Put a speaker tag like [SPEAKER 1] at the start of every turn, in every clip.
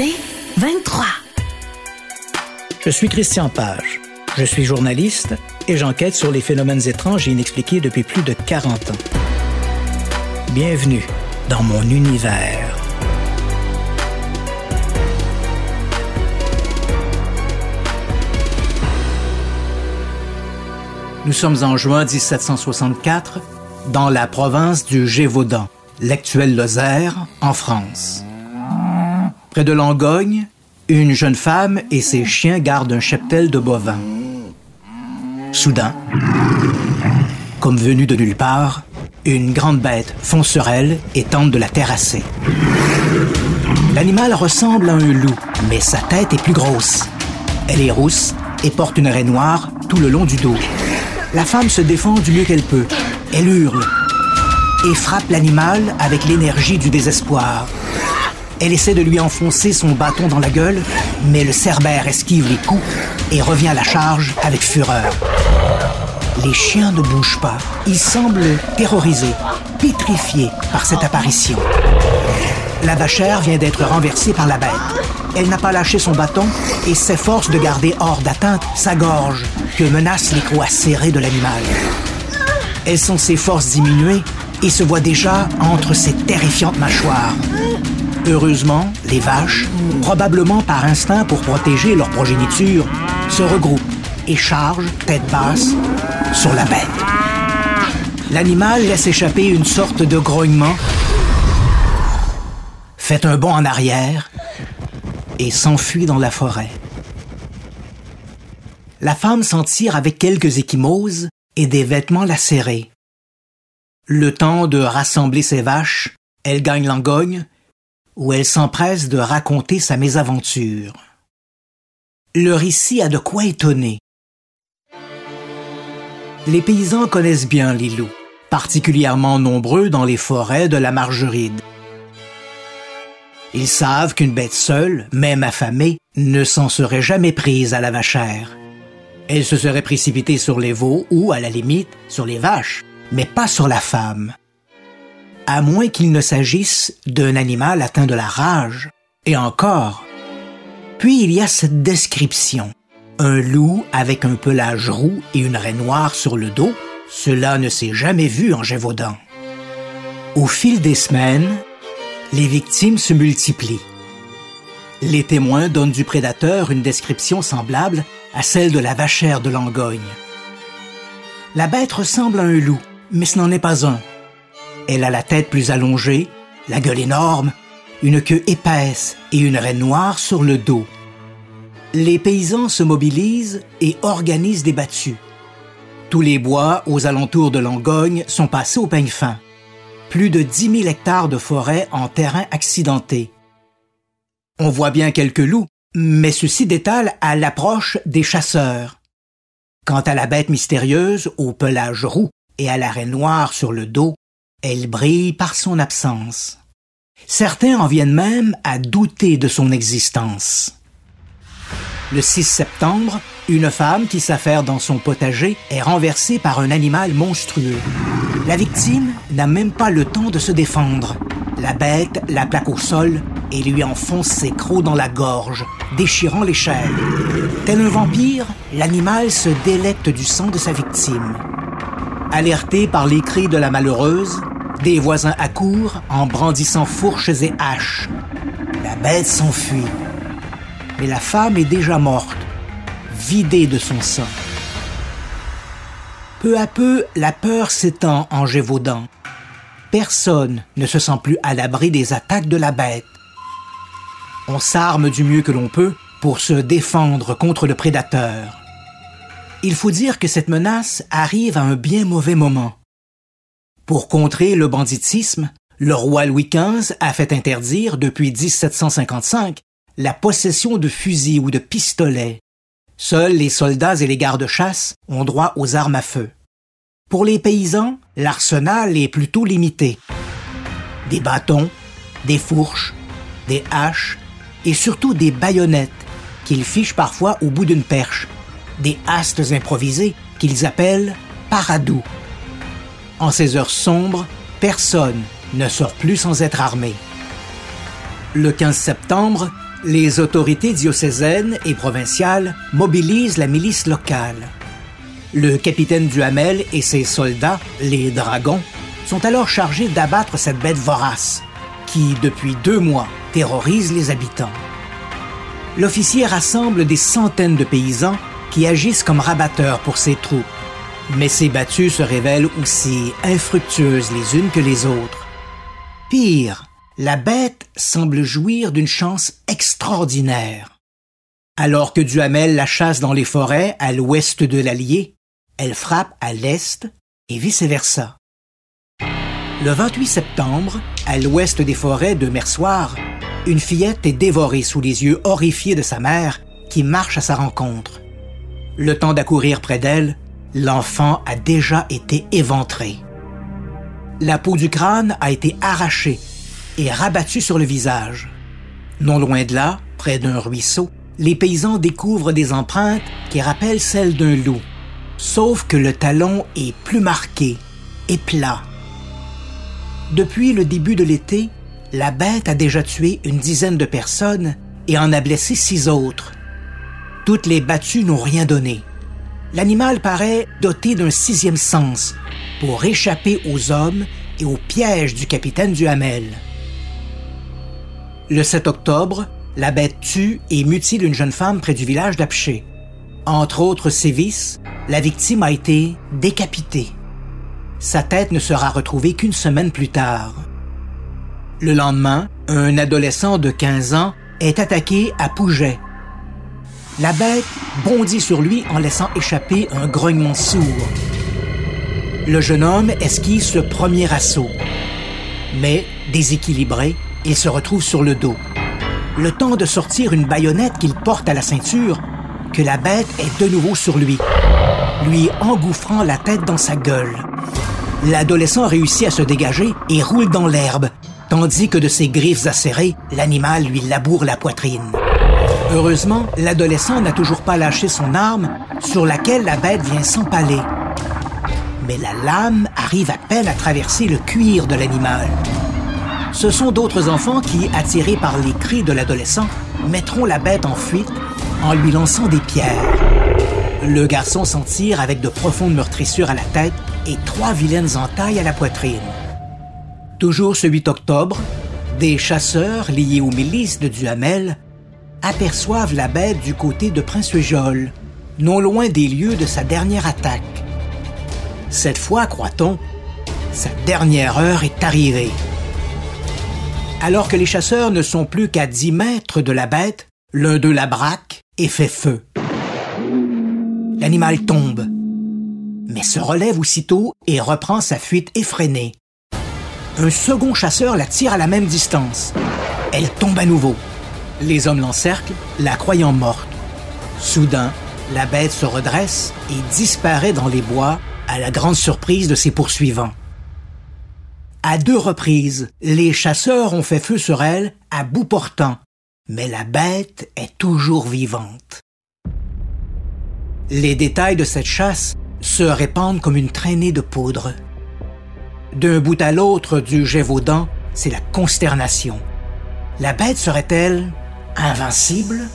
[SPEAKER 1] C'est 23.
[SPEAKER 2] Je suis Christian Page. Je suis journaliste et j'enquête sur les phénomènes étranges et inexpliqués depuis plus de 40 ans. Bienvenue dans mon univers. Nous sommes en juin 1764 dans la province du Gévaudan, l'actuelle Lozère, en France. Près de Langogne, une jeune femme et ses chiens gardent un cheptel de bovins. Soudain, comme venue de nulle part, une grande bête fonce sur elle et tente de la terrasser. L'animal ressemble à un loup, mais sa tête est plus grosse. Elle est rousse et porte une raie noire tout le long du dos. La femme se défend du mieux qu'elle peut. Elle hurle et frappe l'animal avec l'énergie du désespoir. Elle essaie de lui enfoncer son bâton dans la gueule, mais le cerbère esquive les coups et revient à la charge avec fureur. Les chiens ne bougent pas. Ils semblent terrorisés, pétrifiés par cette apparition. La vachère vient d'être renversée par la bête. Elle n'a pas lâché son bâton et s'efforce de garder hors d'atteinte sa gorge que menacent les crocs acérés de l'animal. Elles sont ses forces diminuées et se voient déjà entre ses terrifiantes mâchoires. Heureusement, les vaches, probablement par instinct pour protéger leur progéniture, se regroupent et chargent, tête basse, sur la bête. L'animal laisse échapper une sorte de grognement, fait un bond en arrière et s'enfuit dans la forêt. La femme s'en tire avec quelques échymoses et des vêtements lacérés. Le temps de rassembler ses vaches, elle gagne Langogne où elle s'empresse de raconter sa mésaventure. Le récit a de quoi étonner. Les paysans connaissent bien les loups, particulièrement nombreux dans les forêts de la Margeride. Ils savent qu'une bête seule, même affamée, ne s'en serait jamais prise à la vachère. Elle se serait précipitée sur les veaux ou, à la limite, sur les vaches, mais pas sur la femme à moins qu'il ne s'agisse d'un animal atteint de la rage. Et encore. Puis il y a cette description. Un loup avec un pelage roux et une raie noire sur le dos, cela ne s'est jamais vu en Gévaudan. Au fil des semaines, les victimes se multiplient. Les témoins donnent du prédateur une description semblable à celle de la vachère de Langogne. La bête ressemble à un loup, mais ce n'en est pas un. Elle a la tête plus allongée, la gueule énorme, une queue épaisse et une raie noire sur le dos. Les paysans se mobilisent et organisent des battues. Tous les bois aux alentours de Langogne sont passés au peigne fin. Plus de 10 000 hectares de forêt en terrain accidenté. On voit bien quelques loups, mais ceux-ci détalent à l'approche des chasseurs. Quant à la bête mystérieuse au pelage roux et à la raie noire sur le dos, elle brille par son absence. Certains en viennent même à douter de son existence. Le 6 septembre, une femme qui s'affaire dans son potager est renversée par un animal monstrueux. La victime n'a même pas le temps de se défendre. La bête la plaque au sol et lui enfonce ses crocs dans la gorge, déchirant les chairs. Tel un vampire, l'animal se délecte du sang de sa victime. Alertés par les cris de la malheureuse, des voisins accourent en brandissant fourches et haches. La bête s'enfuit. Mais la femme est déjà morte, vidée de son sang. Peu à peu, la peur s'étend en Gévaudan. Personne ne se sent plus à l'abri des attaques de la bête. On s'arme du mieux que l'on peut pour se défendre contre le prédateur. Il faut dire que cette menace arrive à un bien mauvais moment. Pour contrer le banditisme, le roi Louis XV a fait interdire depuis 1755 la possession de fusils ou de pistolets. Seuls les soldats et les gardes-chasse ont droit aux armes à feu. Pour les paysans, l'arsenal est plutôt limité. Des bâtons, des fourches, des haches et surtout des baïonnettes qu'ils fichent parfois au bout d'une perche, des hastes improvisés qu'ils appellent paradous. En ces heures sombres, personne ne sort plus sans être armé. Le 15 septembre, les autorités diocésaines et provinciales mobilisent la milice locale. Le capitaine Duhamel et ses soldats, les dragons, sont alors chargés d'abattre cette bête vorace, qui, depuis deux mois, terrorise les habitants. L'officier rassemble des centaines de paysans qui agissent comme rabatteurs pour ses troupes. Mais ces battues se révèlent aussi infructueuses les unes que les autres. Pire, la bête semble jouir d'une chance extraordinaire. Alors que Duhamel la chasse dans les forêts à l'ouest de l'Allier, elle frappe à l'est et vice-versa. Le 28 septembre, à l'ouest des forêts de Mersoir, une fillette est dévorée sous les yeux horrifiés de sa mère qui marche à sa rencontre. Le temps d'accourir près d'elle, l'enfant a déjà été éventré. La peau du crâne a été arrachée et rabattue sur le visage. Non loin de là, près d'un ruisseau, les paysans découvrent des empreintes qui rappellent celles d'un loup, sauf que le talon est plus marqué et plat. Depuis le début de l'été, la bête a déjà tué une dizaine de personnes et en a blessé six autres. Toutes les battues n'ont rien donné. L'animal paraît doté d'un sixième sens pour échapper aux hommes et aux pièges du capitaine Duhamel. Le 7 octobre, la bête tue et mutile une jeune femme près du village d'Apché. Entre autres sévices, la victime a été décapitée. Sa tête ne sera retrouvée qu'une semaine plus tard. Le lendemain, un adolescent de 15 ans est attaqué à Pouget. La bête bondit sur lui en laissant échapper un grognement sourd. Le jeune homme esquive ce premier assaut. Mais, déséquilibré, il se retrouve sur le dos. Le temps de sortir une baïonnette qu'il porte à la ceinture, que la bête est de nouveau sur lui, lui engouffrant la tête dans sa gueule. L'adolescent réussit à se dégager et roule dans l'herbe, tandis que de ses griffes acérées, l'animal lui laboure la poitrine. Heureusement, l'adolescent n'a toujours pas lâché son arme sur laquelle la bête vient s'empaler. Mais la lame arrive à peine à traverser le cuir de l'animal. Ce sont d'autres enfants qui, attirés par les cris de l'adolescent, mettront la bête en fuite en lui lançant des pierres. Le garçon s'en tire avec de profondes meurtrissures à la tête et trois vilaines entailles à la poitrine. Toujours ce 8 octobre, des chasseurs liés aux milices de Duhamel aperçoivent la bête du côté de prince Prince-Jol, non loin des lieux de sa dernière attaque. Cette fois, croit-on, sa dernière heure est arrivée. Alors que les chasseurs ne sont plus qu'à 10 mètres de la bête, l'un d'eux la braque et fait feu. L'animal tombe, mais se relève aussitôt et reprend sa fuite effrénée. Un second chasseur la tire à la même distance. Elle tombe à nouveau. Les hommes l'encerclent, la croyant morte. Soudain, la bête se redresse et disparaît dans les bois à la grande surprise de ses poursuivants. À deux reprises, les chasseurs ont fait feu sur elle à bout portant, mais la bête est toujours vivante. Les détails de cette chasse se répandent comme une traînée de poudre. D'un bout à l'autre du Gévaudan, c'est la consternation. La bête serait-elle invincible?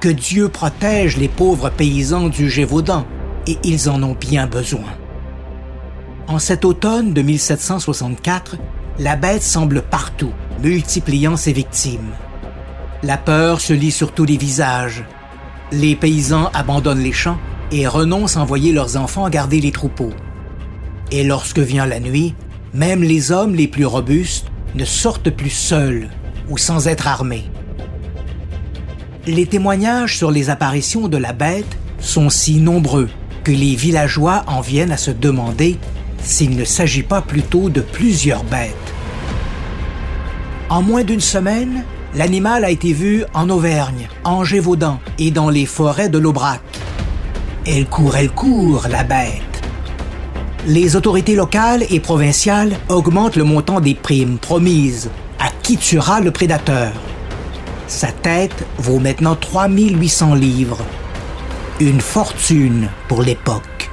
[SPEAKER 2] Que Dieu protège les pauvres paysans du Gévaudan, et ils en ont bien besoin. En cet automne de 1764, la bête semble partout, multipliant ses victimes. La peur se lit sur tous les visages. Les paysans abandonnent les champs et renoncent à envoyer leurs enfants garder les troupeaux. Et lorsque vient la nuit, même les hommes les plus robustes ne sortent plus seuls ou sans être armés. Les témoignages sur les apparitions de la bête sont si nombreux que les villageois en viennent à se demander s'il ne s'agit pas plutôt de plusieurs bêtes. En moins d'une semaine, l'animal a été vu en Auvergne, en Gévaudan et dans les forêts de l'Aubrac. Elle court, elle court, la bête. Les autorités locales et provinciales augmentent le montant des primes promises à qui tuera le prédateur. Sa tête vaut maintenant 3800 livres. Une fortune pour l'époque.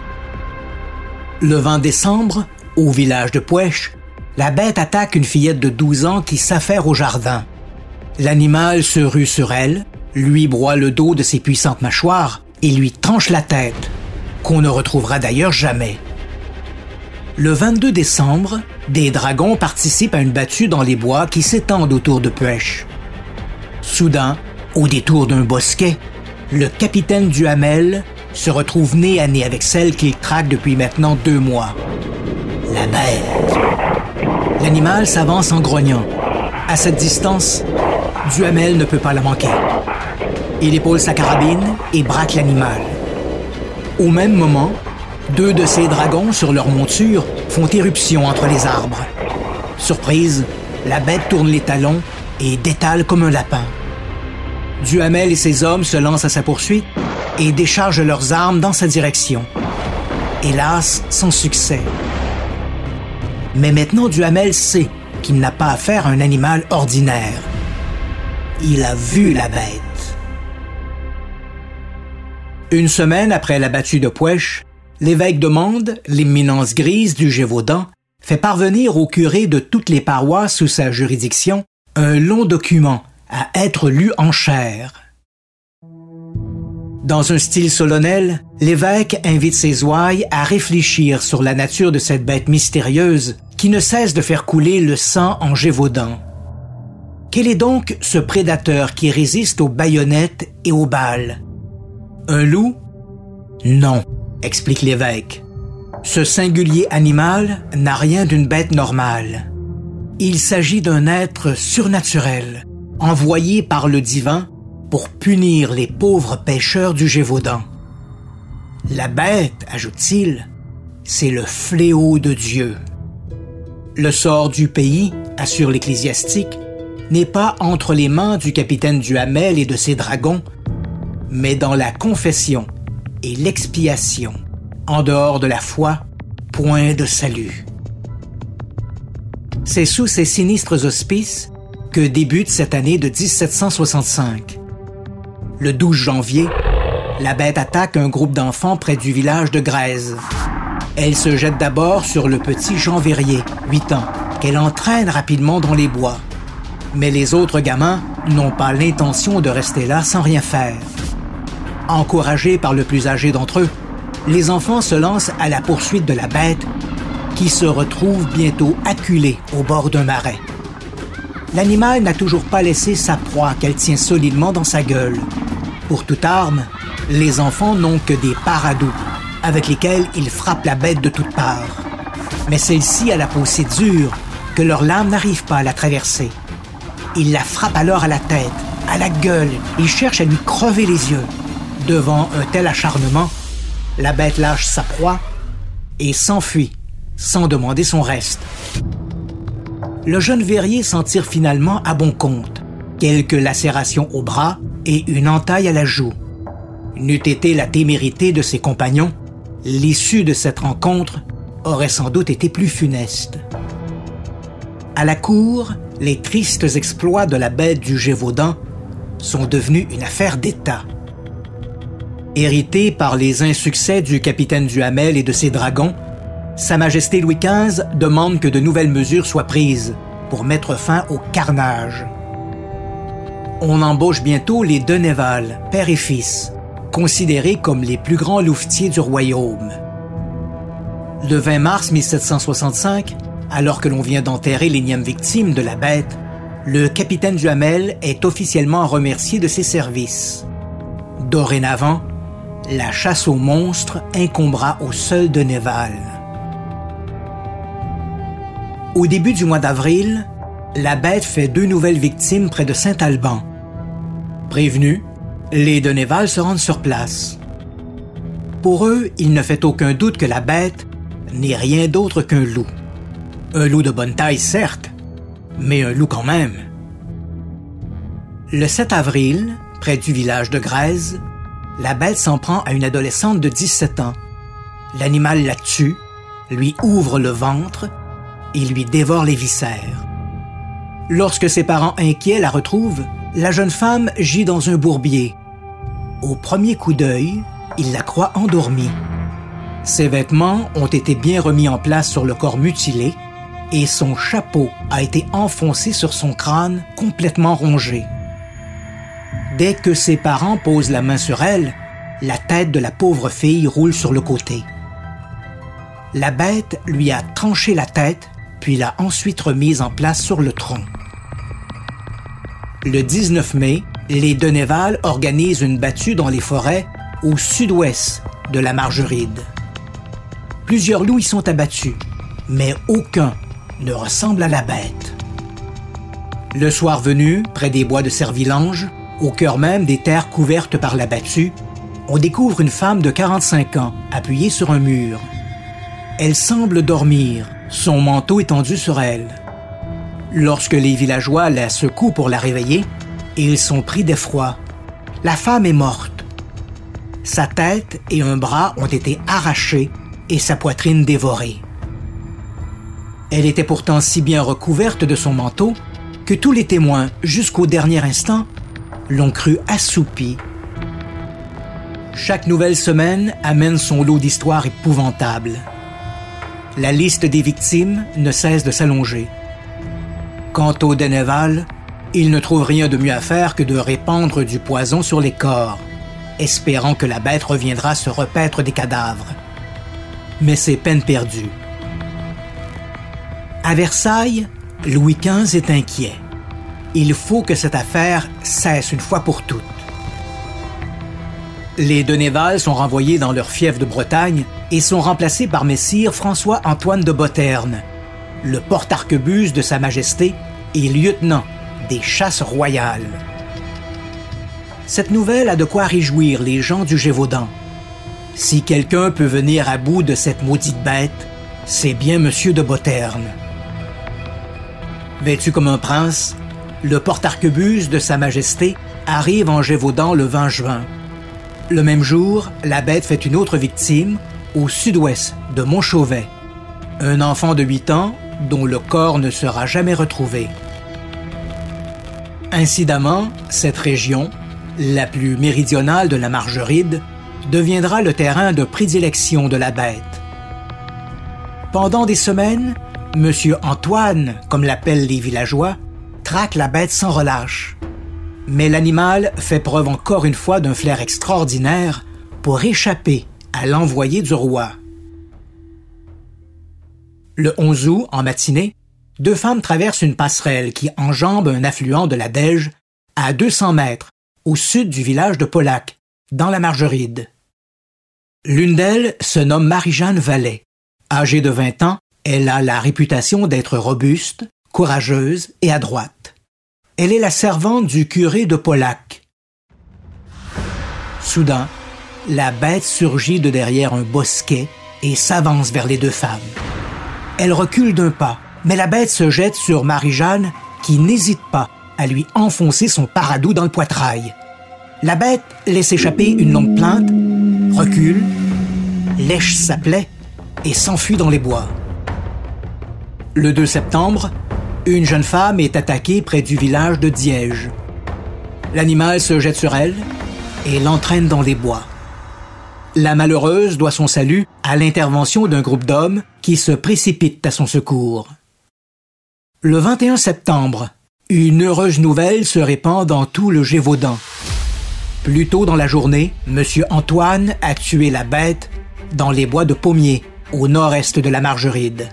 [SPEAKER 2] Le 20 décembre, au village de Pouèche, la bête attaque une fillette de 12 ans qui s'affaire au jardin. L'animal se rue sur elle, lui broie le dos de ses puissantes mâchoires et lui tranche la tête, qu'on ne retrouvera d'ailleurs jamais. Le 22 décembre, des dragons participent à une battue dans les bois qui s'étendent autour de Puech. Soudain, au détour d'un bosquet, le capitaine Duhamel se retrouve nez à nez avec celle qu'il traque depuis maintenant deux mois. La bête. L'animal s'avance en grognant. À cette distance, Duhamel ne peut pas la manquer. Il épaule sa carabine et braque l'animal. Au même moment, deux de ces dragons sur leur monture font éruption entre les arbres. Surprise, la bête tourne les talons et détale comme un lapin. Duhamel et ses hommes se lancent à sa poursuite et déchargent leurs armes dans sa direction. Hélas, sans succès. Mais maintenant, Duhamel sait qu'il n'a pas affaire à un animal ordinaire. Il a vu la bête. Une semaine après la battue de Pouèche, l'évêque de Mende, grise du Gévaudan, fait parvenir au curé de toutes les paroisses sous sa juridiction un long document à être lu en chair. Dans un style solennel, l'évêque invite ses ouailles à réfléchir sur la nature de cette bête mystérieuse qui ne cesse de faire couler le sang en Gévaudan. Quel est donc ce prédateur qui résiste aux baïonnettes et aux balles? Un loup? Non, explique l'évêque. Ce singulier animal n'a rien d'une bête normale. Il s'agit d'un être surnaturel, envoyé par le divin pour punir les pauvres pêcheurs du Gévaudan. La bête, ajoute-t-il, c'est le fléau de Dieu. Le sort du pays, assure l'ecclésiastique, n'est pas entre les mains du capitaine Duhamel et de ses dragons, mais dans la confession et l'expiation. En dehors de la foi, point de salut. C'est sous ces sinistres auspices que débute cette année de 1765. Le 12 janvier, la bête attaque un groupe d'enfants près du village de Grèze. Elle se jette d'abord sur le petit Jean Verrier, 8 ans, qu'elle entraîne rapidement dans les bois. Mais les autres gamins n'ont pas l'intention de rester là sans rien faire. Encouragés par le plus âgé d'entre eux, les enfants se lancent à la poursuite de la bête qui se retrouve bientôt acculée au bord d'un marais. L'animal n'a toujours pas laissé sa proie qu'elle tient solidement dans sa gueule. Pour toute arme, les enfants n'ont que des paradoux avec lesquels ils frappent la bête de toutes parts. Mais celle-ci a la peau si dure que leur lame n'arrive pas à la traverser. Ils la frappent alors à la tête, à la gueule, ils cherchent à lui crever les yeux. Devant un tel acharnement, la bête lâche sa proie et s'enfuit sans demander son reste. Le jeune verrier s'en tire finalement à bon compte. Quelques lacérations au bras et une entaille à la joue. N'eût été la témérité de ses compagnons, l'issue de cette rencontre aurait sans doute été plus funeste. À la cour, les tristes exploits de la bête du Gévaudan sont devenus une affaire d'État. Hérité par les insuccès du capitaine Duhamel et de ses dragons, Sa Majesté Louis XV demande que de nouvelles mesures soient prises pour mettre fin au carnage. On embauche bientôt les Deneval, père et fils, considérés comme les plus grands louvetiers du royaume. Le 20 mars 1765, alors que l'on vient d'enterrer l'énième victime de la bête, le capitaine Duhamel est officiellement remercié de ses services. Dorénavant, la chasse aux monstres incombera au seul de Neval. Au début du mois d'avril, la bête fait deux nouvelles victimes près de Saint-Alban. Prévenus, les de Neval se rendent sur place. Pour eux, il ne fait aucun doute que la bête n'est rien d'autre qu'un loup. Un loup de bonne taille, certes, mais un loup quand même. Le 7 avril, près du village de Grèze, la bête s'en prend à une adolescente de 17 ans. L'animal la tue, lui ouvre le ventre et lui dévore les viscères. Lorsque ses parents inquiets la retrouvent, la jeune femme gît dans un bourbier. Au premier coup d'œil, ils la croient endormie. Ses vêtements ont été bien remis en place sur le corps mutilé et son chapeau a été enfoncé sur son crâne complètement rongé. Dès que ses parents posent la main sur elle, la tête de la pauvre fille roule sur le côté. La bête lui a tranché la tête, puis l'a ensuite remise en place sur le tronc. Le 19 mai, les Deneval organisent une battue dans les forêts au sud-ouest de la Margeride. Plusieurs loups y sont abattus, mais aucun ne ressemble à la bête. Le soir venu, près des bois de Servilange, au cœur même des terres couvertes par la battue, on découvre une femme de 45 ans appuyée sur un mur. Elle semble dormir, son manteau étendu sur elle. Lorsque les villageois la secouent pour la réveiller, ils sont pris d'effroi. La femme est morte. Sa tête et un bras ont été arrachés et sa poitrine dévorée. Elle était pourtant si bien recouverte de son manteau que tous les témoins, jusqu'au dernier instant, l'ont cru assoupi. Chaque nouvelle semaine amène son lot d'histoires épouvantables. La liste des victimes ne cesse de s'allonger. Quant au Deneval, il ne trouve rien de mieux à faire que de répandre du poison sur les corps, espérant que la bête reviendra se repaître des cadavres. Mais c'est peine perdue. À Versailles, Louis XV est inquiet. Il faut que cette affaire cesse une fois pour toutes. Les Deneval sont renvoyés dans leur fief de Bretagne et sont remplacés par Messire François-Antoine de Botterne, le porte-arquebuse de Sa Majesté et lieutenant des chasses royales. Cette nouvelle a de quoi réjouir les gens du Gévaudan. Si quelqu'un peut venir à bout de cette maudite bête, c'est bien Monsieur de Botterne. Vêtu comme un prince, le porte-arquebuse de Sa Majesté arrive en Gévaudan le 20 juin. Le même jour, la bête fait une autre victime au sud-ouest de Montchauvet. Un enfant de 8 ans dont le corps ne sera jamais retrouvé. Incidemment, cette région, la plus méridionale de la Margeride, deviendra le terrain de prédilection de la bête. Pendant des semaines, Monsieur Antoine, comme l'appellent les villageois, traque la bête sans relâche. Mais l'animal fait preuve encore une fois d'un flair extraordinaire pour échapper à l'envoyé du roi. Le 11 août, en matinée, deux femmes traversent une passerelle qui enjambe un affluent de la Dège à 200 mètres au sud du village de Polac, dans la Margeride. L'une d'elles se nomme Marie-Jeanne Vallet. Âgée de 20 ans, elle a la réputation d'être robuste, courageuse et adroite. Elle est la servante du curé de Polac. Soudain, la bête surgit de derrière un bosquet et s'avance vers les deux femmes. Elle recule d'un pas, mais la bête se jette sur Marie-Jeanne qui n'hésite pas à lui enfoncer son paradou dans le poitrail. La bête laisse échapper une longue plainte, recule, lèche sa plaie et s'enfuit dans les bois. Le 2 septembre, une jeune femme est attaquée près du village de Diège. L'animal se jette sur elle et l'entraîne dans les bois. La malheureuse doit son salut à l'intervention d'un groupe d'hommes qui se précipitent à son secours. Le 21 septembre, une heureuse nouvelle se répand dans tout le Gévaudan. Plus tôt dans la journée, M. Antoine a tué la bête dans les bois de Pommier, au nord-est de la Margeride.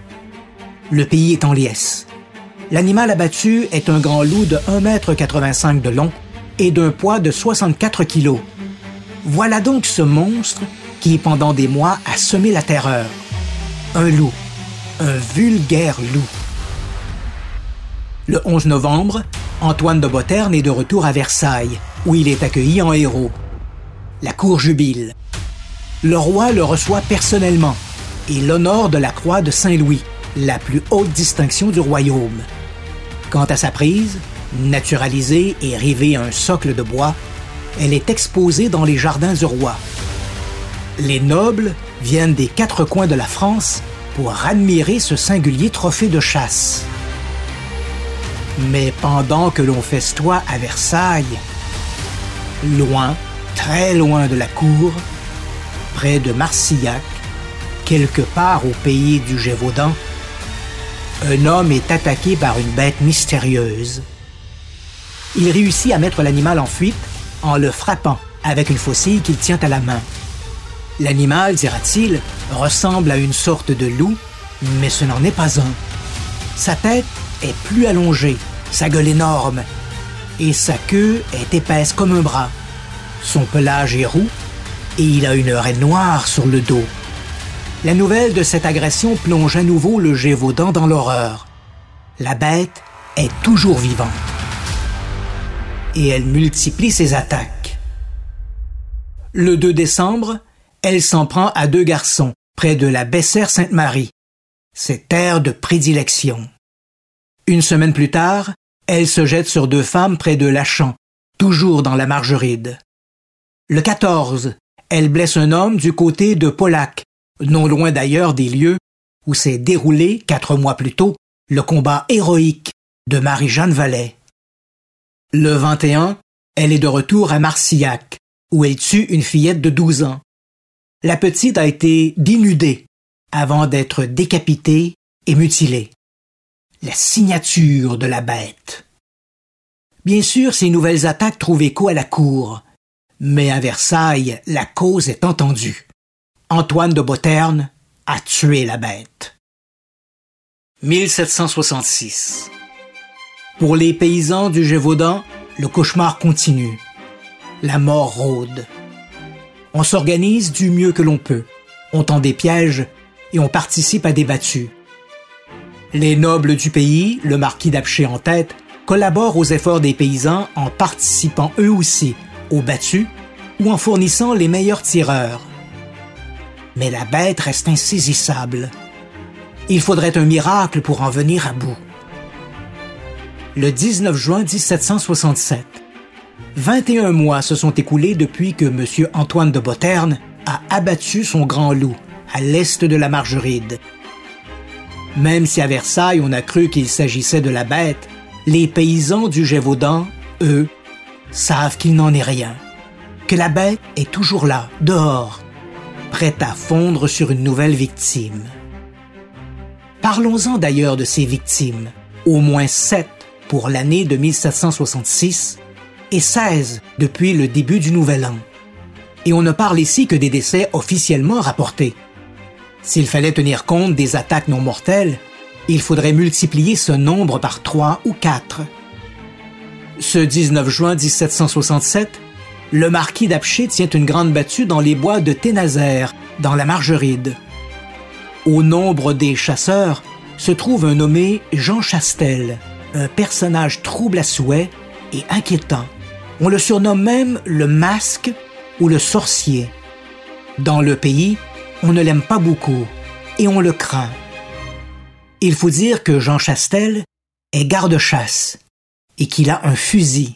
[SPEAKER 2] Le pays est en liesse. L'animal abattu est un grand loup de 1,85 m de long et d'un poids de 64 kg. Voilà donc ce monstre qui, pendant des mois, a semé la terreur. Un loup. Un vulgaire loup. Le 11 novembre, Antoine de Botterne est de retour à Versailles, où il est accueilli en héros. La cour jubile. Le roi le reçoit personnellement et l'honore de la croix de Saint-Louis, la plus haute distinction du royaume. Quant à sa prise, Naturalisée et rivée à un socle de bois, elle est exposée dans les jardins du roi. Les nobles viennent des quatre coins de la France pour admirer ce singulier trophée de chasse. Mais pendant que l'on festoie à Versailles, loin, très loin de la cour, près de Marcillac, quelque part au pays du Gévaudan, un homme est attaqué par une bête mystérieuse. Il réussit à mettre l'animal en fuite en le frappant avec une faucille qu'il tient à la main. L'animal, dira-t-il, ressemble à une sorte de loup, mais ce n'en est pas un. Sa tête est plus allongée, sa gueule énorme, et sa queue est épaisse comme un bras. Son pelage est roux, et il a une raie noire sur le dos. La nouvelle de cette agression plonge à nouveau le Gévaudan dans l'horreur. La bête est toujours vivante. Et elle multiplie ses attaques. Le 2 décembre, elle s'en prend à deux garçons, près de la Bessère-Sainte-Marie, ses terres de prédilection. Une semaine plus tard, elle se jette sur deux femmes près de Lachan, toujours dans la Margeride. Le 14, elle blesse un homme du côté de Polac, non loin d'ailleurs des lieux où s'est déroulé, quatre mois plus tôt, le combat héroïque de Marie-Jeanne Vallet. Le 21, elle est de retour à Marcillac, où elle tue une fillette de 12 ans. La petite a été dénudée avant d'être décapitée et mutilée. La signature de la bête. Bien sûr, ces nouvelles attaques trouvent écho à la cour, mais à Versailles, la cause est entendue. Antoine de Boterne a tué la bête. 1766. Pour les paysans du Gévaudan, le cauchemar continue. La mort rôde. On s'organise du mieux que l'on peut. On tend des pièges et on participe à des battues. Les nobles du pays, le marquis d'Apché en tête, collaborent aux efforts des paysans en participant eux aussi aux battues ou en fournissant les meilleurs tireurs. Mais la bête reste insaisissable. Il faudrait un miracle pour en venir à bout. Le 19 juin 1767, 21 mois se sont écoulés depuis que M. Antoine de Boterne a abattu son grand loup à l'est de la Margeride. Même si à Versailles on a cru qu'il s'agissait de la bête, les paysans du Gévaudan, eux, savent qu'il n'en est rien, que la bête est toujours là, dehors, prête à fondre sur une nouvelle victime. Parlons-en d'ailleurs de ces victimes, au moins sept pour l'année de 1766 et 16 depuis le début du Nouvel An. Et on ne parle ici que des décès officiellement rapportés. S'il fallait tenir compte des attaques non mortelles, il faudrait multiplier ce nombre par 3 ou 4. Ce 19 juin 1767, le marquis d'Apché tient une grande battue dans les bois de Ténazère, dans la Margeride. Au nombre des chasseurs se trouve un nommé Jean Chastel, un personnage trouble à souhait et inquiétant. On le surnomme même le masque ou le sorcier. Dans le pays, on ne l'aime pas beaucoup et on le craint. Il faut dire que Jean Chastel est garde-chasse et qu'il a un fusil.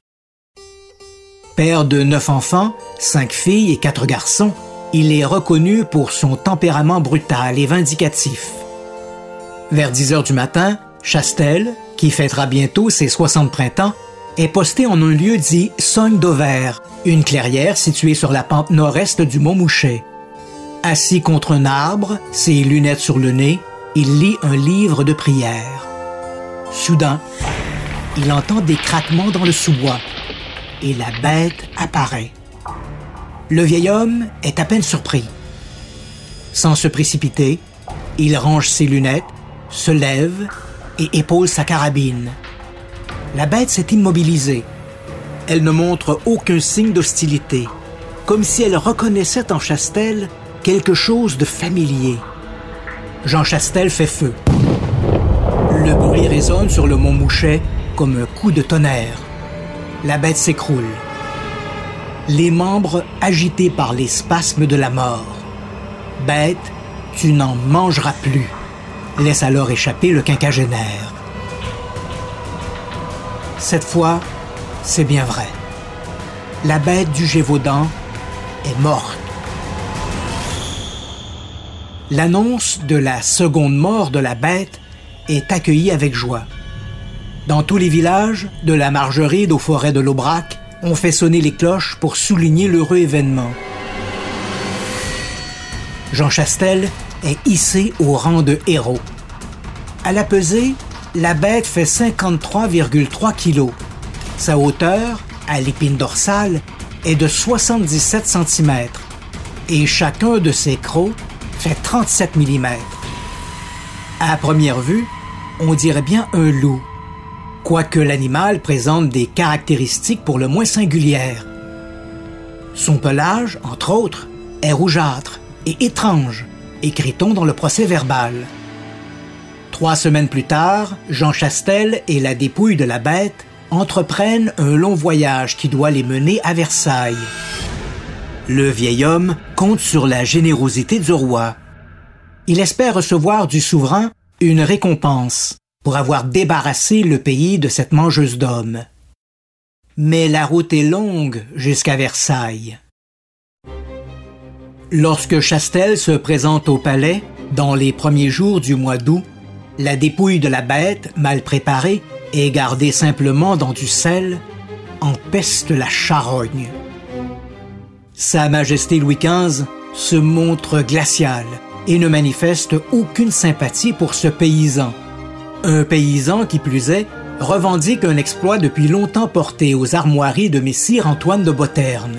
[SPEAKER 2] Père de neuf enfants, cinq filles et quatre garçons, il est reconnu pour son tempérament brutal et vindicatif. Vers 10 heures du matin, Chastel, qui fêtera bientôt ses 60 printemps, est posté en un lieu dit Sogne d'Auvert, une clairière située sur la pente nord-est du Mont Mouchet. Assis contre un arbre, ses lunettes sur le nez, il lit un livre de prière. Soudain, il entend des craquements dans le sous-bois et la bête apparaît. Le vieil homme est à peine surpris. Sans se précipiter, il range ses lunettes, se lève et épaule sa carabine. La bête s'est immobilisée. Elle ne montre aucun signe d'hostilité, comme si elle reconnaissait en Chastel quelque chose de familier. Jean Chastel fait feu. Le bruit résonne sur le mont Mouchet comme un coup de tonnerre. La bête s'écroule. Les membres agités par les spasmes de la mort. Bête, tu n'en mangeras plus. Laisse alors échapper le quinquagénaire. Cette fois, c'est bien vrai. La bête du Gévaudan est morte. L'annonce de la seconde mort de la bête est accueillie avec joie. Dans tous les villages, de la Margeride aux forêts de l'Aubrac, on fait sonner les cloches pour souligner l'heureux événement. Jean Chastel hissé au rang de héros. À la pesée, la bête fait 53,3 kilos. Sa hauteur, à l'épine dorsale, est de 77 cm et chacun de ses crocs fait 37 mm. À première vue, on dirait bien un loup, quoique l'animal présente des caractéristiques pour le moins singulières. Son pelage, entre autres, est rougeâtre et étrange, écrit-on dans le procès verbal. Trois semaines plus tard, Jean Chastel et la dépouille de la bête entreprennent un long voyage qui doit les mener à Versailles. Le vieil homme compte sur la générosité du roi. Il espère recevoir du souverain une récompense pour avoir débarrassé le pays de cette mangeuse d'hommes. Mais la route est longue jusqu'à Versailles. Lorsque Chastel se présente au palais, dans les premiers jours du mois d'août, la dépouille de la bête, mal préparée et gardée simplement dans du sel, empeste la charogne. Sa Majesté Louis XV se montre glacial et ne manifeste aucune sympathie pour ce paysan. Un paysan qui plus est revendique un exploit depuis longtemps porté aux armoiries de Messire Antoine de Boterne.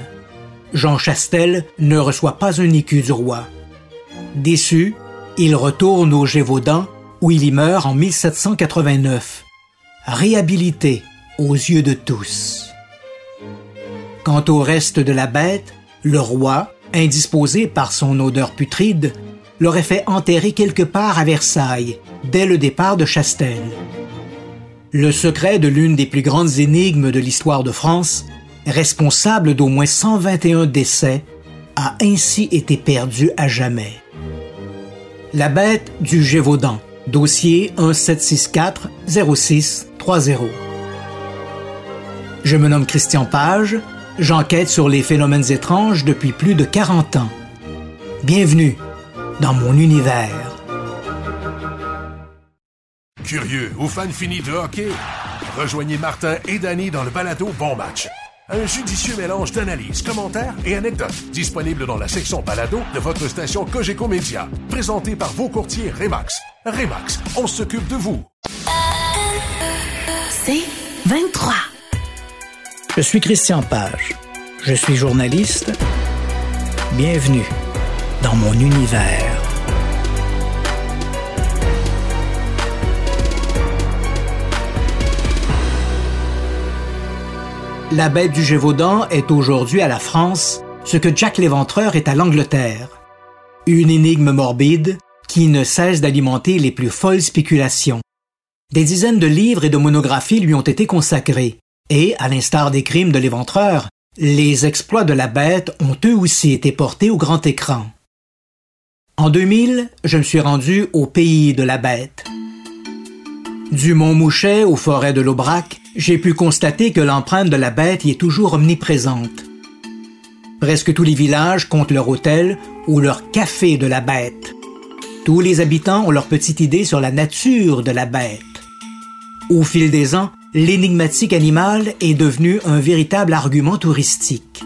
[SPEAKER 2] Jean Chastel ne reçoit pas un écu du roi. Déçu, il retourne au Gévaudan où il y meurt en 1789, réhabilité aux yeux de tous. Quant au reste de la bête, le roi, indisposé par son odeur putride, l'aurait fait enterrer quelque part à Versailles, dès le départ de Chastel. Le secret de l'une des plus grandes énigmes de l'histoire de France, responsable d'au moins 121 décès, a ainsi été perdu à jamais. La bête du Gévaudan, dossier 1764 0630. Je me nomme Christian Page, J'enquête sur les phénomènes étranges depuis plus de 40 ans. Bienvenue dans mon univers.
[SPEAKER 3] Curieux ou fan fini de hockey? Rejoignez Martin et Danny dans le balado Bon Match. Un judicieux mélange d'analyses, commentaires et anecdotes disponible dans la section balado de votre station Cogeco Média. Présenté par vos courtiers Remax. Remax, on s'occupe de vous.
[SPEAKER 1] C'est 23.
[SPEAKER 2] Je suis Christian Page. Je suis journaliste. Bienvenue dans mon univers. La bête du Gévaudan est aujourd'hui à la France ce que Jack l'Éventreur est à l'Angleterre. Une énigme morbide qui ne cesse d'alimenter les plus folles spéculations. Des dizaines de livres et de monographies lui ont été consacrés, et, à l'instar des crimes de l'éventreur, les exploits de la bête ont eux aussi été portés au grand écran. En 2000, je me suis rendu au pays de la bête. Du mont Mouchet aux forêts de l'Aubrac, j'ai pu constater que l'empreinte de la bête y est toujours omniprésente. Presque tous les villages comptent leur hôtel ou leur café de la bête. Tous les habitants ont leur petite idée sur la nature de la bête. Au fil des ans, l'énigmatique animal est devenu un véritable argument touristique.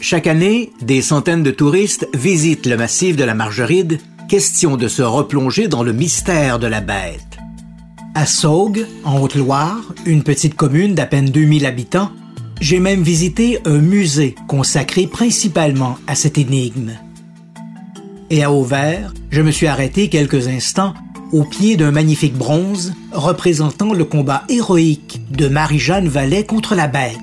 [SPEAKER 2] Chaque année, des centaines de touristes visitent le massif de la Margeride, question de se replonger dans le mystère de la bête. À Saugues, en Haute-Loire, une petite commune d'à peine 2000 habitants, j'ai même visité un musée consacré principalement à cette énigme. Et à Auvers, je me suis arrêté quelques instants au pied d'un magnifique bronze représentant le combat héroïque de Marie-Jeanne Vallée contre la bête.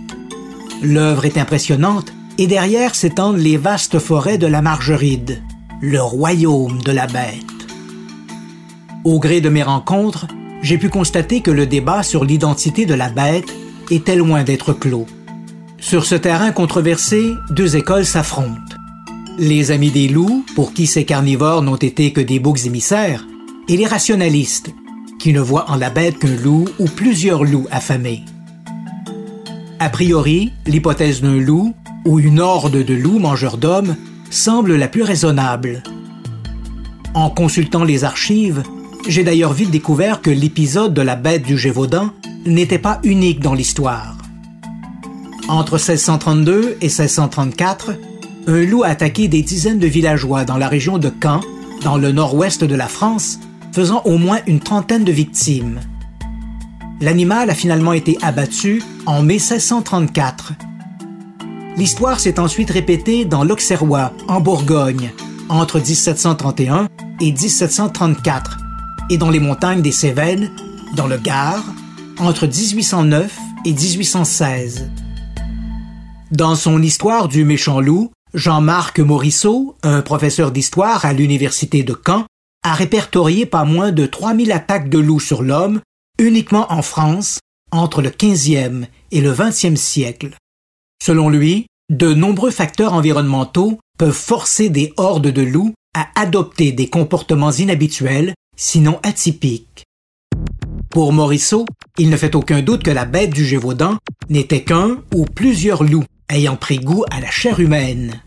[SPEAKER 2] L'œuvre est impressionnante et derrière s'étendent les vastes forêts de la Margeride, le royaume de la bête. Au gré de mes rencontres, j'ai pu constater que le débat sur l'identité de la bête était loin d'être clos. Sur ce terrain controversé, deux écoles s'affrontent. Les amis des loups, pour qui ces carnivores n'ont été que des boucs émissaires, et les rationalistes, qui ne voient en la bête qu'un loup ou plusieurs loups affamés. A priori, l'hypothèse d'un loup ou une horde de loups mangeurs d'hommes semble la plus raisonnable. En consultant les archives, j'ai d'ailleurs vite découvert que l'épisode de la bête du Gévaudan n'était pas unique dans l'histoire. Entre 1632 et 1634, un loup a attaqué des dizaines de villageois dans la région de Caen, dans le nord-ouest de la France, faisant au moins une trentaine de victimes. L'animal a finalement été abattu en mai 1634. L'histoire s'est ensuite répétée dans l'Auxerrois, en Bourgogne, entre 1731 et 1734, et dans les montagnes des Cévennes, dans le Gard, entre 1809 et 1816. Dans son Histoire du méchant loup, Jean-Marc Morisseau, un professeur d'histoire à l'université de Caen, a répertorié pas moins de 3000 attaques de loups sur l'homme uniquement en France entre le 15e et le 20e siècle. Selon lui, de nombreux facteurs environnementaux peuvent forcer des hordes de loups à adopter des comportements inhabituels, sinon atypiques. Pour Morisseau, il ne fait aucun doute que la bête du Gévaudan n'était qu'un ou plusieurs loups ayant pris goût à la chair humaine.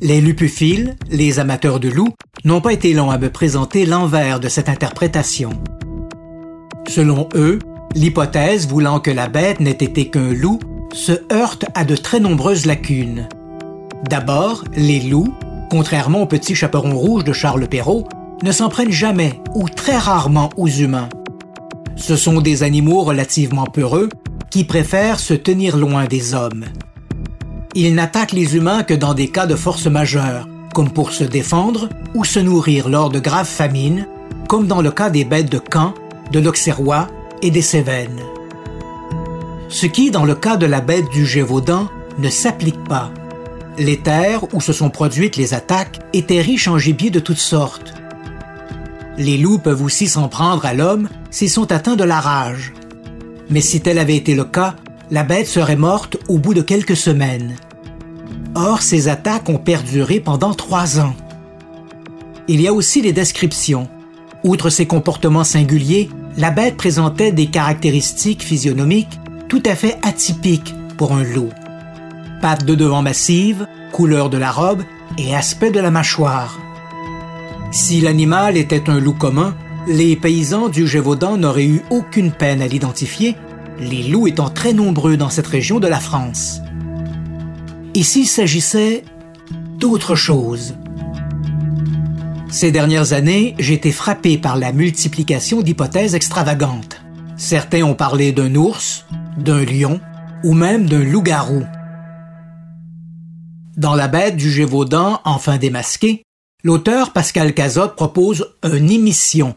[SPEAKER 2] Les lupuphiles, les amateurs de loups, n'ont pas été longs à me présenter l'envers de cette interprétation. Selon eux, l'hypothèse voulant que la bête n'ait été qu'un loup se heurte à de très nombreuses lacunes. D'abord, les loups, contrairement au petit chaperon rouge de Charles Perrault, ne s'en prennent jamais ou très rarement aux humains. Ce sont des animaux relativement peureux qui préfèrent se tenir loin des hommes. Ils n'attaquent les humains que dans des cas de force majeure, comme pour se défendre ou se nourrir lors de graves famines, comme dans le cas des bêtes de Caen, de l'Auxerrois et des Cévennes. Ce qui, dans le cas de la bête du Gévaudan, ne s'applique pas. Les terres où se sont produites les attaques étaient riches en gibier de toutes sortes. Les loups peuvent aussi s'en prendre à l'homme s'ils sont atteints de la rage. Mais si tel avait été le cas, la bête serait morte au bout de quelques semaines. Or, ces attaques ont perduré pendant trois ans. Il y a aussi les descriptions. Outre ses comportements singuliers, la bête présentait des caractéristiques physionomiques tout à fait atypiques pour un loup. Pattes de devant massives, couleur de la robe et aspect de la mâchoire. Si l'animal était un loup commun, les paysans du Gévaudan n'auraient eu aucune peine à l'identifier les loups étant très nombreux dans cette région de la France. Ici, il s'agissait d'autre chose. Ces dernières années, j'ai été frappé par la multiplication d'hypothèses extravagantes. Certains ont parlé d'un ours, d'un lion ou même d'un loup-garou. Dans La bête du Gévaudan, enfin démasqué, l'auteur Pascal Cazotte propose une émission,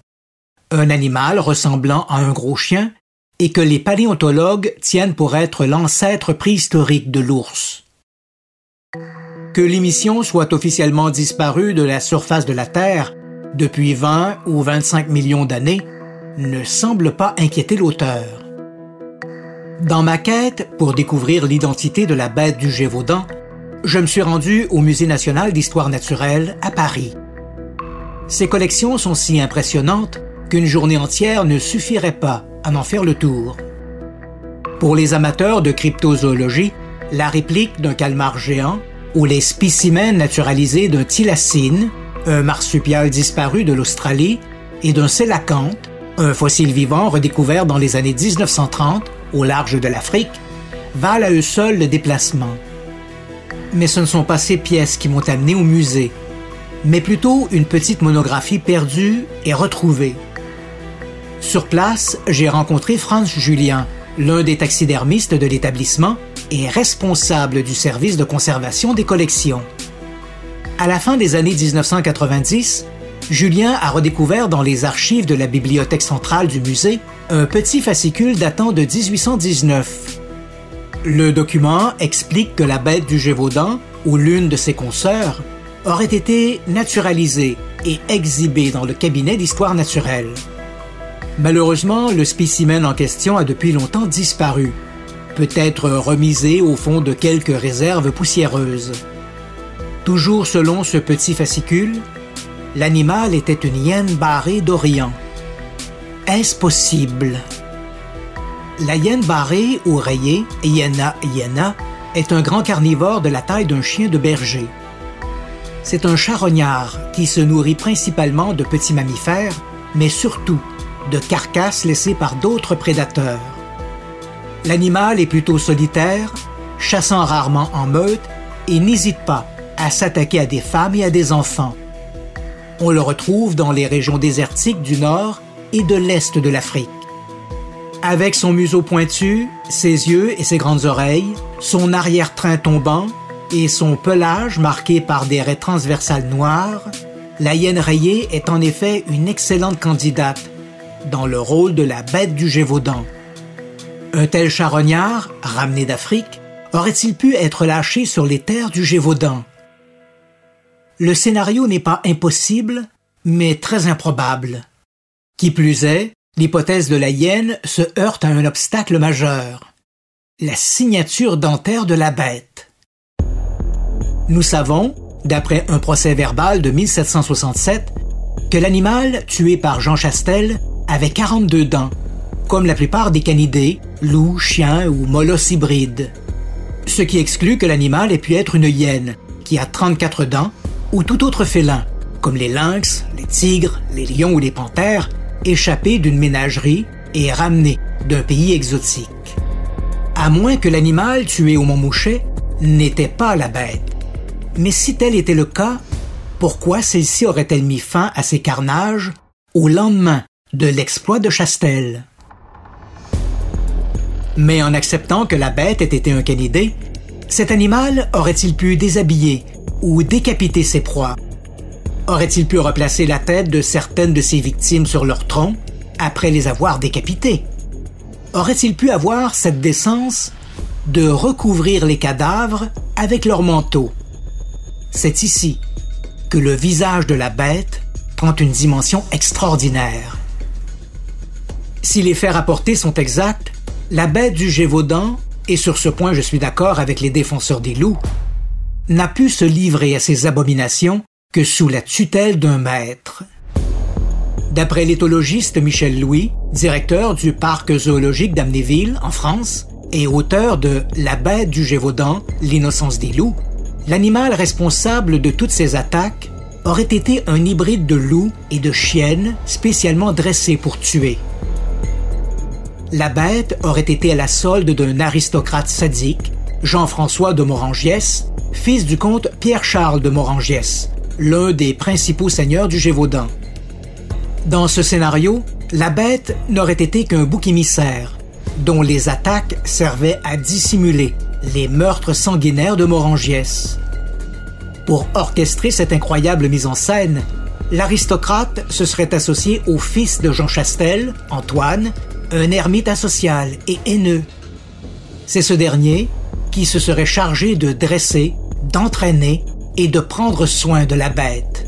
[SPEAKER 2] un animal ressemblant à un gros chien et que les paléontologues tiennent pour être l'ancêtre préhistorique de l'ours. Que l'émission soit officiellement disparue de la surface de la Terre depuis 20 ou 25 millions d'années ne semble pas inquiéter l'auteur. Dans ma quête pour découvrir l'identité de la bête du Gévaudan, je me suis rendu au Musée national d'histoire naturelle à Paris. Ces collections sont si impressionnantes qu'une journée entière ne suffirait pas à en faire le tour. Pour les amateurs de cryptozoologie, la réplique d'un calmar géant ou les spécimens naturalisés d'un thylacine, un marsupial disparu de l'Australie, et d'un sélacanthe, un fossile vivant redécouvert dans les années 1930 au large de l'Afrique, valent à eux seuls le déplacement. Mais ce ne sont pas ces pièces qui m'ont amené au musée, mais plutôt une petite monographie perdue et retrouvée. Sur place, j'ai rencontré Franz Julien, l'un des taxidermistes de l'établissement et responsable du service de conservation des collections. À la fin des années 1990, Julien a redécouvert dans les archives de la bibliothèque centrale du musée un petit fascicule datant de 1819. Le document explique que la bête du Gévaudan, ou l'une de ses consoeurs, aurait été naturalisée et exhibée dans le cabinet d'histoire naturelle. Malheureusement, le spécimen en question a depuis longtemps disparu, peut-être remisé au fond de quelques réserves poussiéreuses. Toujours selon ce petit fascicule, l'animal était une hyène barrée d'Orient. Est-ce possible? La hyène barrée ou rayée, Hyena hyena, est un grand carnivore de la taille d'un chien de berger. C'est un charognard qui se nourrit principalement de petits mammifères, mais surtout de carcasses laissées par d'autres prédateurs. L'animal est plutôt solitaire, chassant rarement en meute et n'hésite pas à s'attaquer à des femmes et à des enfants. On le retrouve dans les régions désertiques du nord et de l'est de l'Afrique. Avec son museau pointu, ses yeux et ses grandes oreilles, son arrière-train tombant et son pelage marqué par des raies transversales noires, la hyène rayée est en effet une excellente candidate dans le rôle de la bête du Gévaudan. Un tel charognard, ramené d'Afrique, aurait-il pu être lâché sur les terres du Gévaudan? Le scénario n'est pas impossible, mais très improbable. Qui plus est, l'hypothèse de la hyène se heurte à un obstacle majeur. La signature dentaire de la bête. Nous savons, d'après un procès verbal de 1767, que l'animal tué par Jean Chastel avait 42 dents, comme la plupart des canidés, loups, chiens ou molosses hybrides. Ce qui exclut que l'animal ait pu être une hyène, qui a 34 dents, ou tout autre félin, comme les lynx, les tigres, les lions ou les panthères, échappé d'une ménagerie et ramené d'un pays exotique. À moins que l'animal tué au Mont-Mouchet n'était pas la bête. Mais si tel était le cas, pourquoi celle-ci aurait-elle mis fin à ces carnages au lendemain de l'exploit de Chastel? Mais en acceptant que la bête ait été un canidé, cet animal aurait-il pu déshabiller ou décapiter ses proies? Aurait-il pu replacer la tête de certaines de ses victimes sur leur tronc après les avoir décapitées? Aurait-il pu avoir cette décence de recouvrir les cadavres avec leur manteau C'est ici que le visage de la bête prend une dimension extraordinaire. Si les faits rapportés sont exacts, la bête du Gévaudan, et sur ce point je suis d'accord avec les défenseurs des loups, n'a pu se livrer à ces abominations que sous la tutelle d'un maître. D'après l'éthologiste Michel Louis, directeur du parc zoologique d'Amnéville en France et auteur de La bête du Gévaudan, l'innocence des loups, l'animal responsable de toutes ces attaques aurait été un hybride de loup et de chienne spécialement dressé pour tuer. La bête aurait été à la solde d'un aristocrate sadique, Jean-François de Morangiès, fils du comte Pierre-Charles de Morangiès, l'un des principaux seigneurs du Gévaudan. Dans ce scénario, la bête n'aurait été qu'un bouc émissaire, dont les attaques servaient à dissimuler les meurtres sanguinaires de Morangiès. Pour orchestrer cette incroyable mise en scène, l'aristocrate se serait associé au fils de Jean Chastel, Antoine, un ermite asocial et haineux. C'est ce dernier qui se serait chargé de dresser, d'entraîner et de prendre soin de la bête.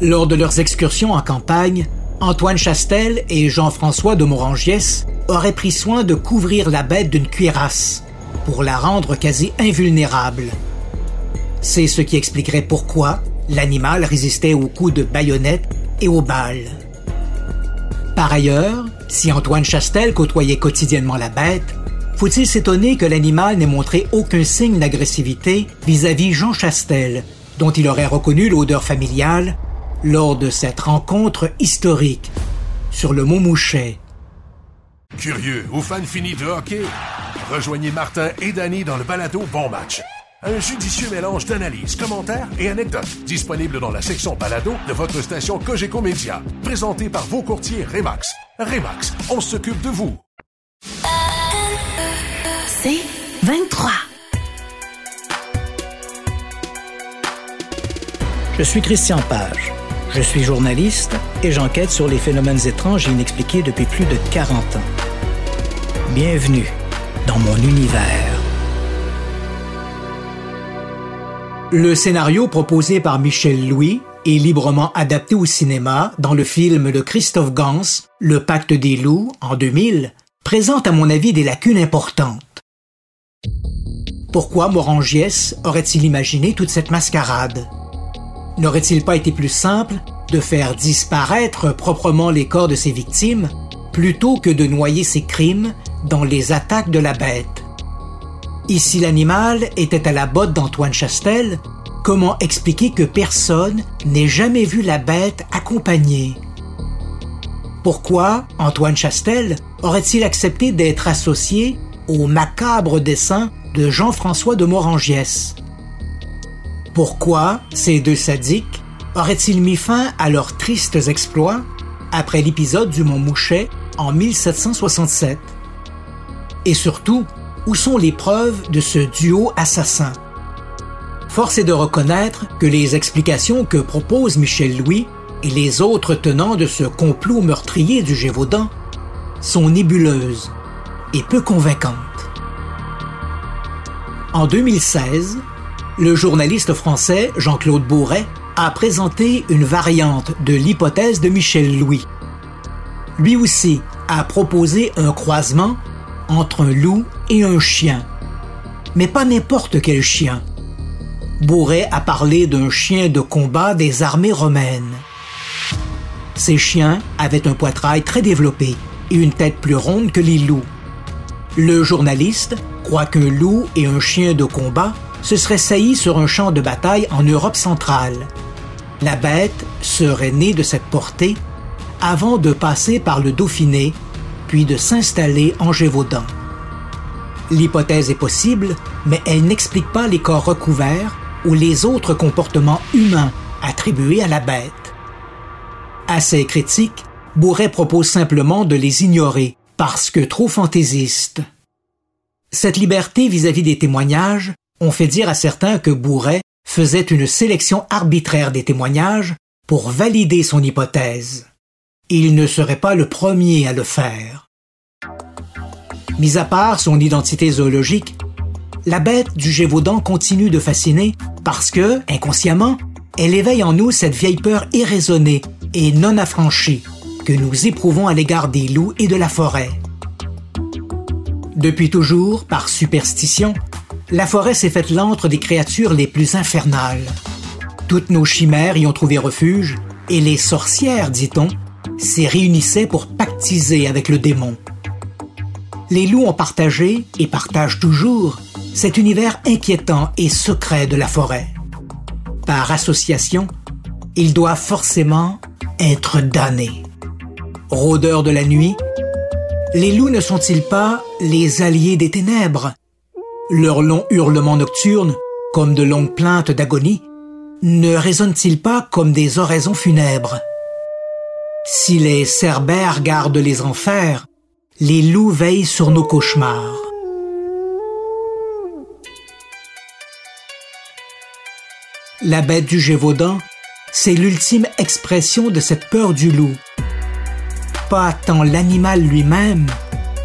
[SPEAKER 2] Lors de leurs excursions en campagne, Antoine Chastel et Jean-François de Morangiès auraient pris soin de couvrir la bête d'une cuirasse pour la rendre quasi invulnérable. C'est ce qui expliquerait pourquoi l'animal résistait aux coups de baïonnette et aux balles. Par ailleurs, si Antoine Chastel côtoyait quotidiennement la bête, faut-il s'étonner que l'animal n'ait montré aucun signe d'agressivité vis-à-vis Jean Chastel, dont il aurait reconnu l'odeur familiale lors de cette rencontre historique sur le Mont Mouchet?
[SPEAKER 3] Curieux ou fan fini de hockey? Rejoignez Martin et Danny dans le balado Bon Match. Un judicieux mélange d'analyses, commentaires et anecdotes disponible dans la section balado de votre station Cogeco Média. Présenté par vos courtiers Remax. Remax, on s'occupe de vous.
[SPEAKER 1] C'est 23.
[SPEAKER 2] Je suis Christian Page. Je suis journaliste et j'enquête sur les phénomènes étranges et inexpliqués depuis plus de 40 ans. Bienvenue dans mon univers. Le scénario proposé par Michel Louis et librement adapté au cinéma dans le film de Christophe Gans, Le Pacte des loups, en 2000, présente à mon avis des lacunes importantes. Pourquoi Morangiès aurait-il imaginé toute cette mascarade? N'aurait-il pas été plus simple de faire disparaître proprement les corps de ses victimes plutôt que de noyer ses crimes dans les attaques de la bête? Ici l'animal était à la botte d'Antoine Chastel, comment expliquer que personne n'ait jamais vu la bête accompagnée? Pourquoi Antoine Chastel aurait-il accepté d'être associé au macabre dessin de Jean-François de Morangiès. Pourquoi ces deux sadiques auraient-ils mis fin à leurs tristes exploits après l'épisode du Mont Mouchet en 1767 Et surtout, où sont les preuves de ce duo assassin? Force est de reconnaître que les explications que propose Michel Louis et les autres tenants de ce complot meurtrier du Gévaudan sont nébuleuses et peu convaincantes. En 2016, le journaliste français Jean-Claude Bourret a présenté une variante de l'hypothèse de Michel Louis. Lui aussi a proposé un croisement entre un loup et un chien. Mais pas n'importe quel chien. Bourret a parlé d'un chien de combat des armées romaines. Ces chiens avaient un poitrail très développé et une tête plus ronde que les loups. Le journaliste croit qu'un loup et un chien de combat se seraient saillis sur un champ de bataille en Europe centrale. La bête serait née de cette portée avant de passer par le Dauphiné, puis de s'installer en Gévaudan. L'hypothèse est possible, mais elle n'explique pas les corps recouverts ou les autres comportements humains attribués à la bête. Assez critique, Bourret propose simplement de les ignorer parce que trop fantaisistes. Cette liberté vis-à-vis des témoignages ont fait dire à certains que Bourret faisait une sélection arbitraire des témoignages pour valider son hypothèse. Il ne serait pas le premier à le faire. Mis à part son identité zoologique, la bête du Gévaudan continue de fasciner parce que, inconsciemment, elle éveille en nous cette vieille peur irraisonnée et non affranchie que nous éprouvons à l'égard des loups et de la forêt. Depuis toujours, par superstition, la forêt s'est faite l'antre des créatures les plus infernales. Toutes nos chimères y ont trouvé refuge, et les sorcières, dit-on, s'y réunissaient pour pactiser avec le démon. Les loups ont partagé, et partagent toujours, cet univers inquiétant et secret de la forêt. Par association, ils doivent forcément être damnés. Rôdeurs de la nuit, les loups ne sont-ils pas les alliés des ténèbres? Leurs longs hurlements nocturnes, comme de longues plaintes d'agonie, ne résonnent-ils pas comme des oraisons funèbres? Si les cerbères gardent les enfers, les loups veillent sur nos cauchemars. La bête du Gévaudan, c'est l'ultime expression de cette peur du loup. Pas tant l'animal lui-même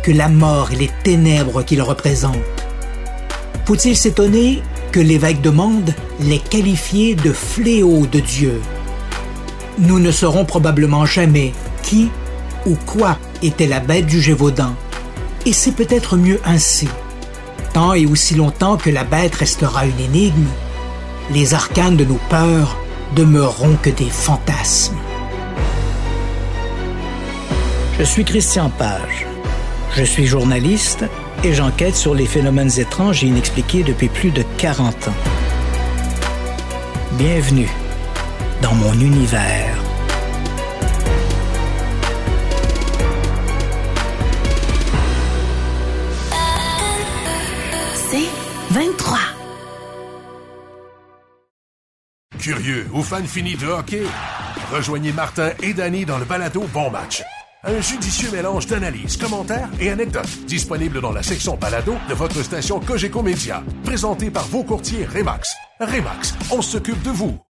[SPEAKER 2] que la mort et les ténèbres qu'il représente. Faut-il s'étonner que l'évêque de Monde les qualifié de fléaux de Dieu? Nous ne saurons probablement jamais qui ou quoi était la bête du Gévaudan, et c'est peut-être mieux ainsi. Tant et aussi longtemps que la bête restera une énigme, les arcanes de nos peurs demeureront que des fantasmes.
[SPEAKER 4] Je suis Christian Page. Je suis journaliste et j'enquête sur les phénomènes étranges et inexpliqués depuis plus de 40 ans. Bienvenue dans mon univers.
[SPEAKER 1] C'est 23.
[SPEAKER 3] Curieux ou fan fini de hockey? Rejoignez Martin et Danny dans le balado Bon Match. Un judicieux mélange d'analyses, commentaires et anecdotes disponible dans la section balado de votre station Cogeco Média. Présenté par vos courtiers Remax. Remax, on s'occupe de vous.